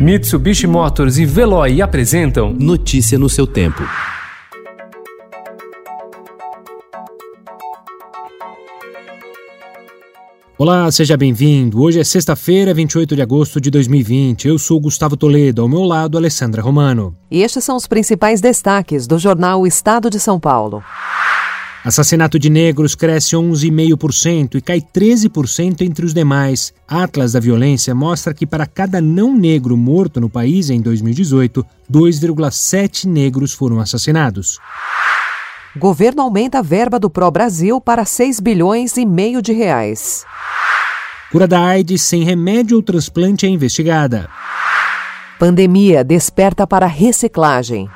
Mitsubishi Motors e Veloy apresentam Notícia no seu tempo. Olá, seja bem-vindo. Hoje é sexta-feira, 28 de agosto de 2020. Eu sou Gustavo Toledo, ao meu lado, Alessandra Romano. E estes são os principais destaques do jornal Estado de São Paulo. Assassinato de negros cresce 11,5% e cai 13% entre os demais. Atlas da Violência mostra que para cada não negro morto no país em 2018, 2,7 negros foram assassinados. Governo aumenta a verba do Pro Brasil para 6 bilhões e meio de reais. Cura da AIDS sem remédio ou transplante é investigada. Pandemia desperta para reciclagem.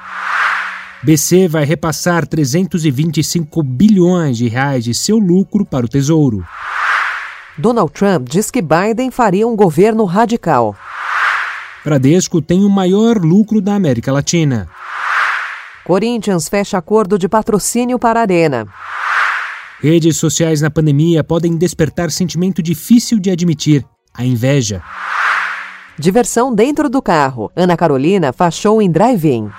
BC vai repassar 325 bilhões de reais de seu lucro para o Tesouro. Donald Trump diz que Biden faria um governo radical. Bradesco tem o maior lucro da América Latina. Corinthians fecha acordo de patrocínio para a Arena. Redes sociais na pandemia podem despertar sentimento difícil de admitir: a inveja. Diversão dentro do carro. Ana Carolina faz show em drive-in.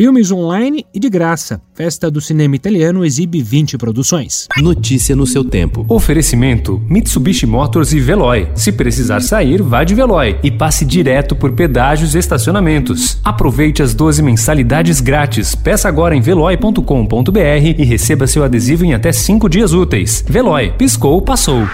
Filmes online e de graça. Festa do Cinema Italiano exibe 20 produções. Notícia no seu tempo. Oferecimento: Mitsubishi Motors e Veloy. Se precisar sair, vá de Veloy e passe direto por pedágios e estacionamentos. Aproveite as 12 mensalidades grátis. Peça agora em veloy.com.br e receba seu adesivo em até 5 dias úteis. Veloy, piscou, passou.